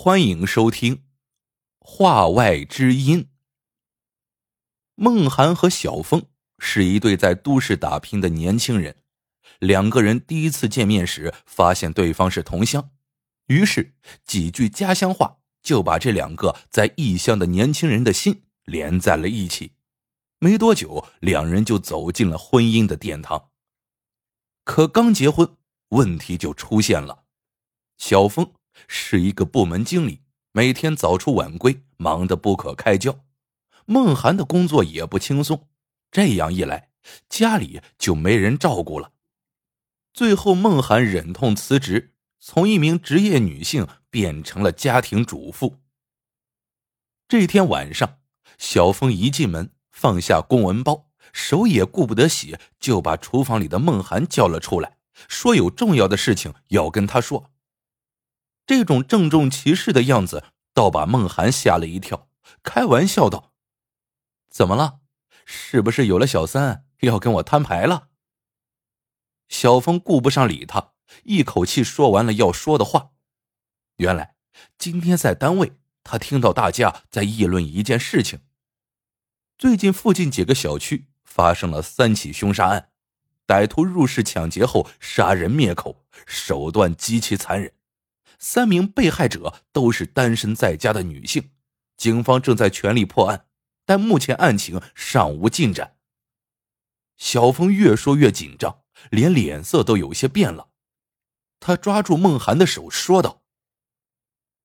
欢迎收听《话外之音》。孟涵和小峰是一对在都市打拼的年轻人，两个人第一次见面时发现对方是同乡，于是几句家乡话就把这两个在异乡的年轻人的心连在了一起。没多久，两人就走进了婚姻的殿堂。可刚结婚，问题就出现了，小峰。是一个部门经理，每天早出晚归，忙得不可开交。孟涵的工作也不轻松，这样一来，家里就没人照顾了。最后，孟涵忍痛辞职，从一名职业女性变成了家庭主妇。这天晚上，小峰一进门，放下公文包，手也顾不得洗，就把厨房里的孟涵叫了出来，说有重要的事情要跟他说。这种郑重其事的样子，倒把孟涵吓了一跳，开玩笑道：“怎么了？是不是有了小三要跟我摊牌了？”小峰顾不上理他，一口气说完了要说的话。原来今天在单位，他听到大家在议论一件事情：最近附近几个小区发生了三起凶杀案，歹徒入室抢劫后杀人灭口，手段极其残忍。三名被害者都是单身在家的女性，警方正在全力破案，但目前案情尚无进展。小峰越说越紧张，连脸色都有些变了。他抓住孟涵的手说道：“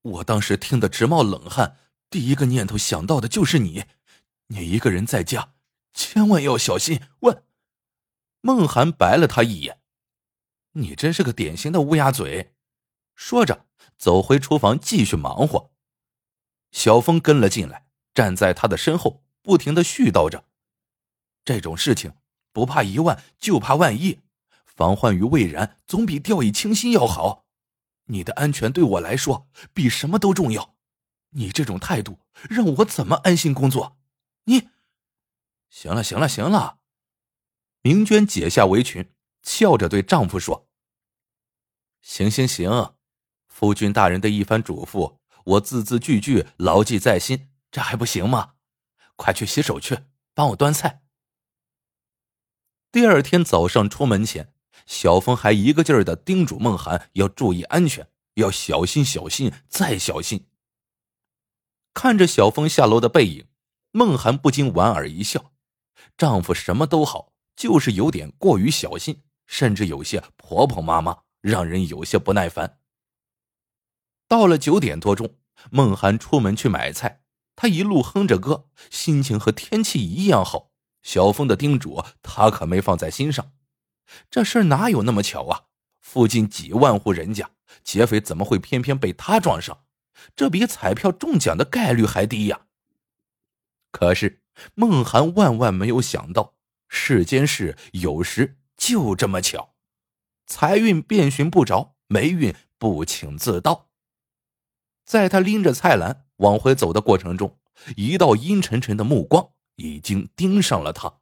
我当时听得直冒冷汗，第一个念头想到的就是你。你一个人在家，千万要小心。”问孟涵白了他一眼：“你真是个典型的乌鸦嘴。”说着，走回厨房继续忙活。小峰跟了进来，站在他的身后，不停的絮叨着：“这种事情不怕一万，就怕万一。防患于未然，总比掉以轻心要好。你的安全对我来说比什么都重要。你这种态度让我怎么安心工作？你……行了，行了，行了。”明娟解下围裙，笑着对丈夫说：“行行行。”夫君大人的一番嘱咐，我字字句句牢记在心，这还不行吗？快去洗手去，帮我端菜。第二天早上出门前，小峰还一个劲儿的叮嘱孟涵要注意安全，要小心小心再小心。看着小峰下楼的背影，孟涵不禁莞尔一笑。丈夫什么都好，就是有点过于小心，甚至有些婆婆妈妈，让人有些不耐烦。到了九点多钟，孟涵出门去买菜，他一路哼着歌，心情和天气一样好。小峰的叮嘱，他可没放在心上。这事哪有那么巧啊？附近几万户人家，劫匪怎么会偏偏被他撞上？这比彩票中奖的概率还低呀！可是孟涵万万没有想到，世间事有时就这么巧，财运遍寻不着，霉运不请自到。在他拎着菜篮往回走的过程中，一道阴沉沉的目光已经盯上了他。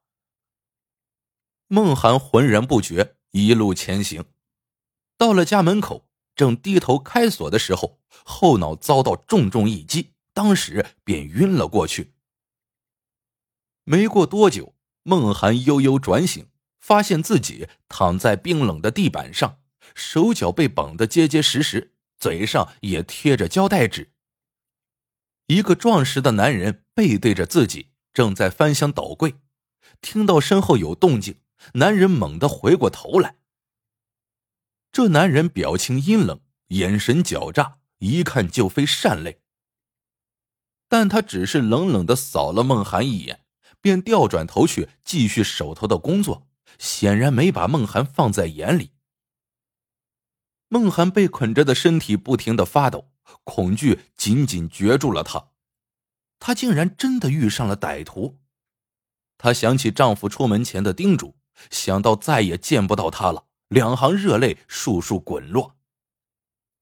孟涵浑然不觉，一路前行，到了家门口，正低头开锁的时候，后脑遭到重重一击，当时便晕了过去。没过多久，孟涵悠悠转醒，发现自己躺在冰冷的地板上，手脚被绑得结结实实。嘴上也贴着胶带纸。一个壮实的男人背对着自己，正在翻箱倒柜。听到身后有动静，男人猛地回过头来。这男人表情阴冷，眼神狡诈，一看就非善类。但他只是冷冷的扫了孟涵一眼，便调转头去继续手头的工作，显然没把孟涵放在眼里。孟涵被捆着的身体不停的发抖，恐惧紧紧攫住了他。他竟然真的遇上了歹徒。她想起丈夫出门前的叮嘱，想到再也见不到他了，两行热泪簌簌滚落。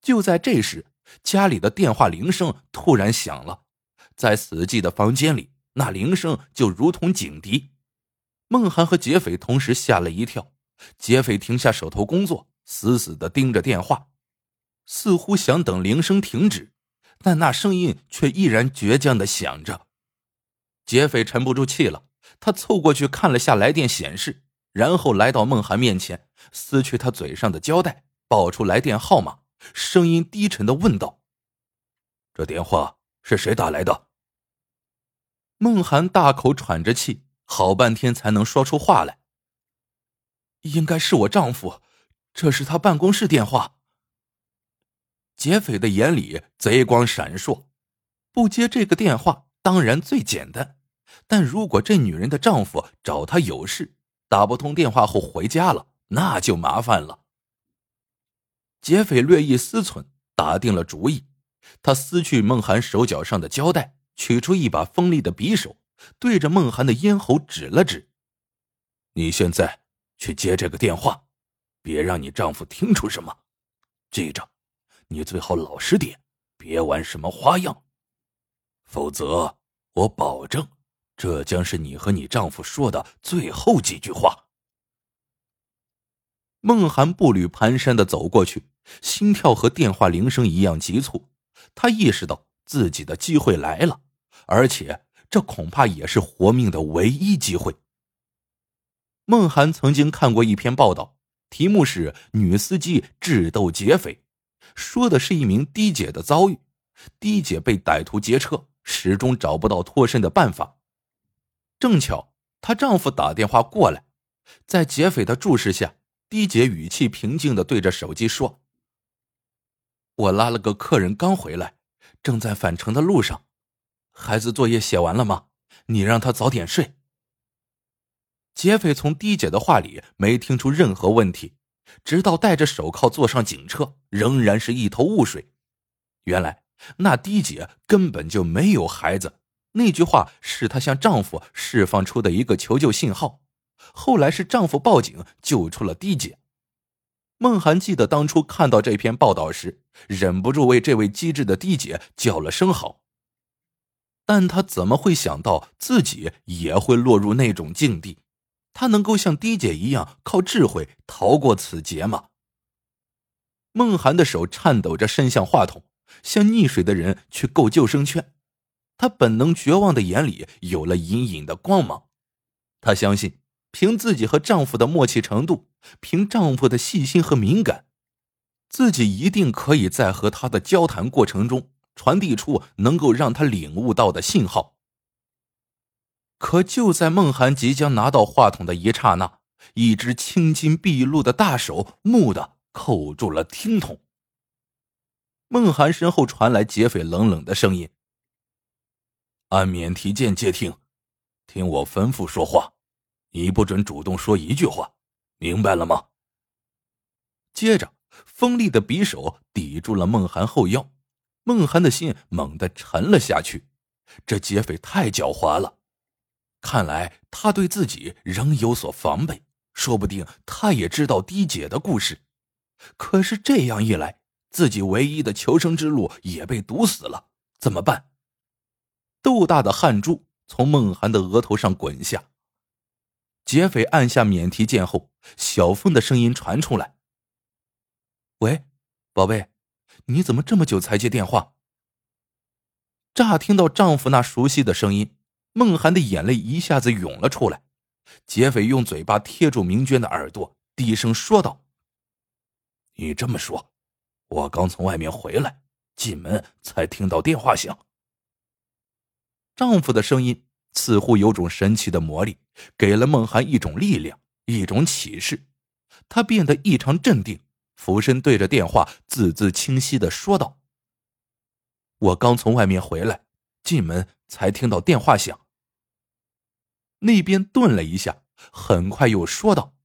就在这时，家里的电话铃声突然响了，在死寂的房间里，那铃声就如同警笛。孟涵和劫匪同时吓了一跳，劫匪停下手头工作。死死的盯着电话，似乎想等铃声停止，但那声音却依然倔强的响着。劫匪沉不住气了，他凑过去看了下来电显示，然后来到孟涵面前，撕去他嘴上的胶带，报出来电号码，声音低沉的问道：“这电话是谁打来的？”孟涵大口喘着气，好半天才能说出话来：“应该是我丈夫，这是他办公室电话。”劫匪的眼里贼光闪烁，不接这个电话当然最简单。但如果这女人的丈夫找她有事，打不通电话后回家了，那就麻烦了。劫匪略一思忖，打定了主意。他撕去孟涵手脚上的胶带，取出一把锋利的匕首，对着孟涵的咽喉指了指：“你现在去接这个电话，别让你丈夫听出什么。记着，你最好老实点，别玩什么花样，否则我保证。”这将是你和你丈夫说的最后几句话。孟涵步履蹒跚的走过去，心跳和电话铃声一样急促。他意识到自己的机会来了，而且这恐怕也是活命的唯一机会。孟涵曾经看过一篇报道，题目是“女司机智斗劫匪”，说的是一名的姐的遭遇。的姐被歹徒劫车，始终找不到脱身的办法。正巧她丈夫打电话过来，在劫匪的注视下，滴姐语气平静的对着手机说：“我拉了个客人刚回来，正在返程的路上。孩子作业写完了吗？你让他早点睡。”劫匪从滴姐的话里没听出任何问题，直到戴着手铐坐上警车，仍然是一头雾水。原来那滴姐根本就没有孩子。那句话是她向丈夫释放出的一个求救信号，后来是丈夫报警救出了滴姐。孟涵记得当初看到这篇报道时，忍不住为这位机智的滴姐叫了声好。但他怎么会想到自己也会落入那种境地？他能够像滴姐一样靠智慧逃过此劫吗？梦涵的手颤抖着伸向话筒，像溺水的人去够救生圈。她本能绝望的眼里有了隐隐的光芒，她相信，凭自己和丈夫的默契程度，凭丈夫的细心和敏感，自己一定可以在和他的交谈过程中传递出能够让他领悟到的信号。可就在孟涵即将拿到话筒的一刹那，一只青筋毕露的大手蓦地扣住了听筒。孟涵身后传来劫匪冷冷的声音。按免提键接听，听我吩咐说话，你不准主动说一句话，明白了吗？接着，锋利的匕首抵住了孟涵后腰，孟涵的心猛地沉了下去。这劫匪太狡猾了，看来他对自己仍有所防备，说不定他也知道滴姐的故事。可是这样一来，自己唯一的求生之路也被堵死了，怎么办？豆大的汗珠从孟涵的额头上滚下。劫匪按下免提键后，小凤的声音传出来：“喂，宝贝，你怎么这么久才接电话？”乍听到丈夫那熟悉的声音，孟涵的眼泪一下子涌了出来。劫匪用嘴巴贴住明娟的耳朵，低声说道：“你这么说，我刚从外面回来，进门才听到电话响。”丈夫的声音似乎有种神奇的魔力，给了孟涵一种力量，一种启示。他变得异常镇定，俯身对着电话字字清晰的说道：“我刚从外面回来，进门才听到电话响。”那边顿了一下，很快又说道：“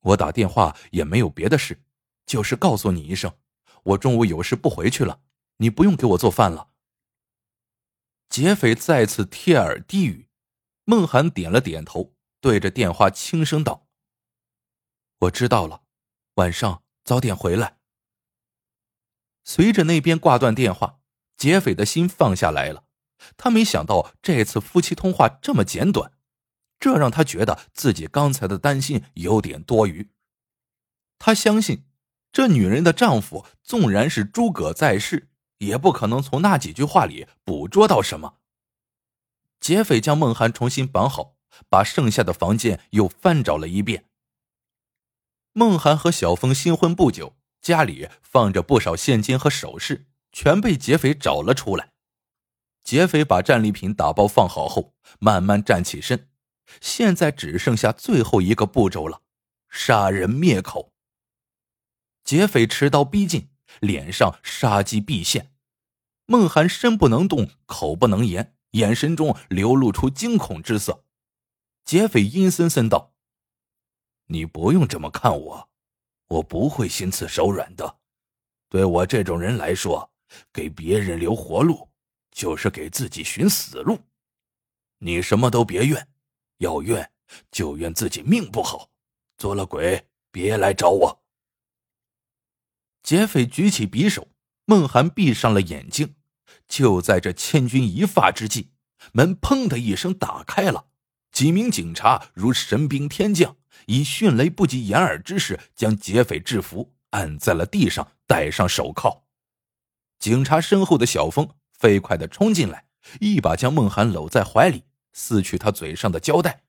我打电话也没有别的事，就是告诉你一声，我中午有事不回去了，你不用给我做饭了。”劫匪再次贴耳低语，孟涵点了点头，对着电话轻声道：“我知道了，晚上早点回来。”随着那边挂断电话，劫匪的心放下来了。他没想到这次夫妻通话这么简短，这让他觉得自己刚才的担心有点多余。他相信，这女人的丈夫纵然是诸葛在世。也不可能从那几句话里捕捉到什么。劫匪将孟涵重新绑好，把剩下的房间又翻找了一遍。孟涵和小峰新婚不久，家里放着不少现金和首饰，全被劫匪找了出来。劫匪把战利品打包放好后，慢慢站起身，现在只剩下最后一个步骤了：杀人灭口。劫匪持刀逼近，脸上杀机毕现。孟涵身不能动，口不能言。眼神中流露出惊恐之色，劫匪阴森森道：“你不用这么看我，我不会心慈手软的。对我这种人来说，给别人留活路，就是给自己寻死路。你什么都别怨，要怨就怨自己命不好，做了鬼别来找我。”劫匪举起匕首，孟涵闭上了眼睛。就在这千钧一发之际，门砰的一声打开了，几名警察如神兵天降，以迅雷不及掩耳之势将劫匪制服，按在了地上，戴上手铐。警察身后的小峰飞快的冲进来，一把将孟涵搂在怀里，撕去他嘴上的胶带。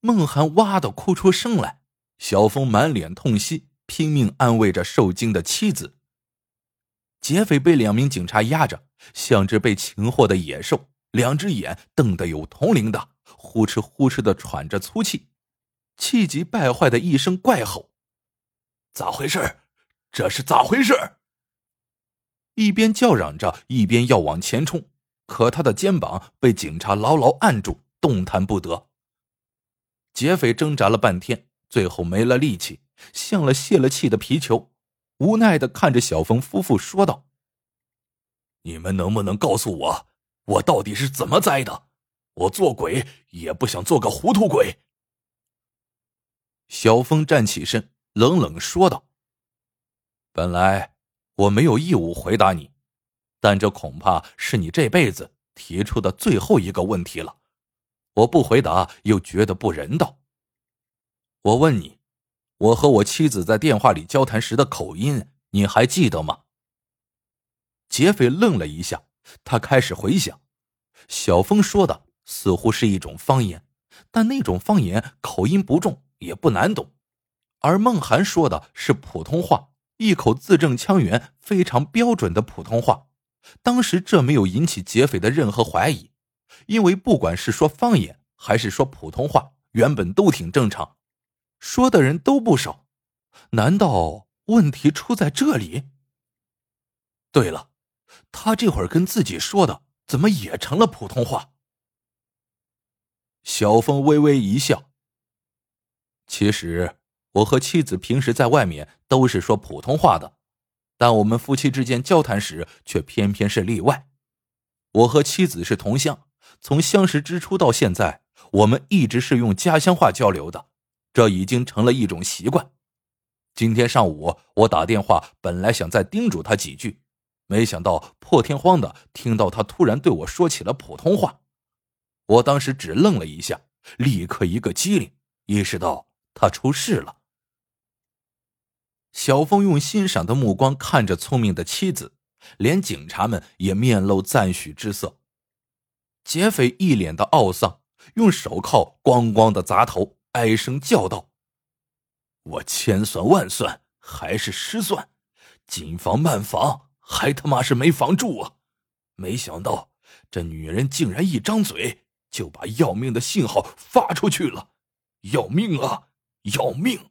孟涵哇的哭出声来，小峰满脸痛惜，拼命安慰着受惊的妻子。劫匪被两名警察压着，像只被擒获的野兽，两只眼瞪得有铜铃大，呼哧呼哧的喘着粗气，气急败坏的一声怪吼：“咋回事？这是咋回事？”一边叫嚷着，一边要往前冲，可他的肩膀被警察牢牢按住，动弹不得。劫匪挣扎了半天，最后没了力气，像了泄了气的皮球。无奈的看着小峰夫妇说道：“你们能不能告诉我，我到底是怎么栽的？我做鬼也不想做个糊涂鬼。”小峰站起身，冷冷说道：“本来我没有义务回答你，但这恐怕是你这辈子提出的最后一个问题了。我不回答又觉得不人道。我问你。”我和我妻子在电话里交谈时的口音，你还记得吗？劫匪愣了一下，他开始回想，小峰说的似乎是一种方言，但那种方言口音不重，也不难懂；而孟涵说的是普通话，一口字正腔圆、非常标准的普通话。当时这没有引起劫匪的任何怀疑，因为不管是说方言还是说普通话，原本都挺正常。说的人都不少，难道问题出在这里？对了，他这会儿跟自己说的，怎么也成了普通话？小峰微微一笑。其实我和妻子平时在外面都是说普通话的，但我们夫妻之间交谈时却偏偏是例外。我和妻子是同乡，从相识之初到现在，我们一直是用家乡话交流的。这已经成了一种习惯。今天上午我打电话，本来想再叮嘱他几句，没想到破天荒的听到他突然对我说起了普通话。我当时只愣了一下，立刻一个机灵，意识到他出事了。小峰用欣赏的目光看着聪明的妻子，连警察们也面露赞许之色。劫匪一脸的懊丧，用手铐咣咣的砸头。唉声叫道：“我千算万算还是失算，紧防慢防还他妈是没防住啊！没想到这女人竟然一张嘴就把要命的信号发出去了，要命啊！要命！”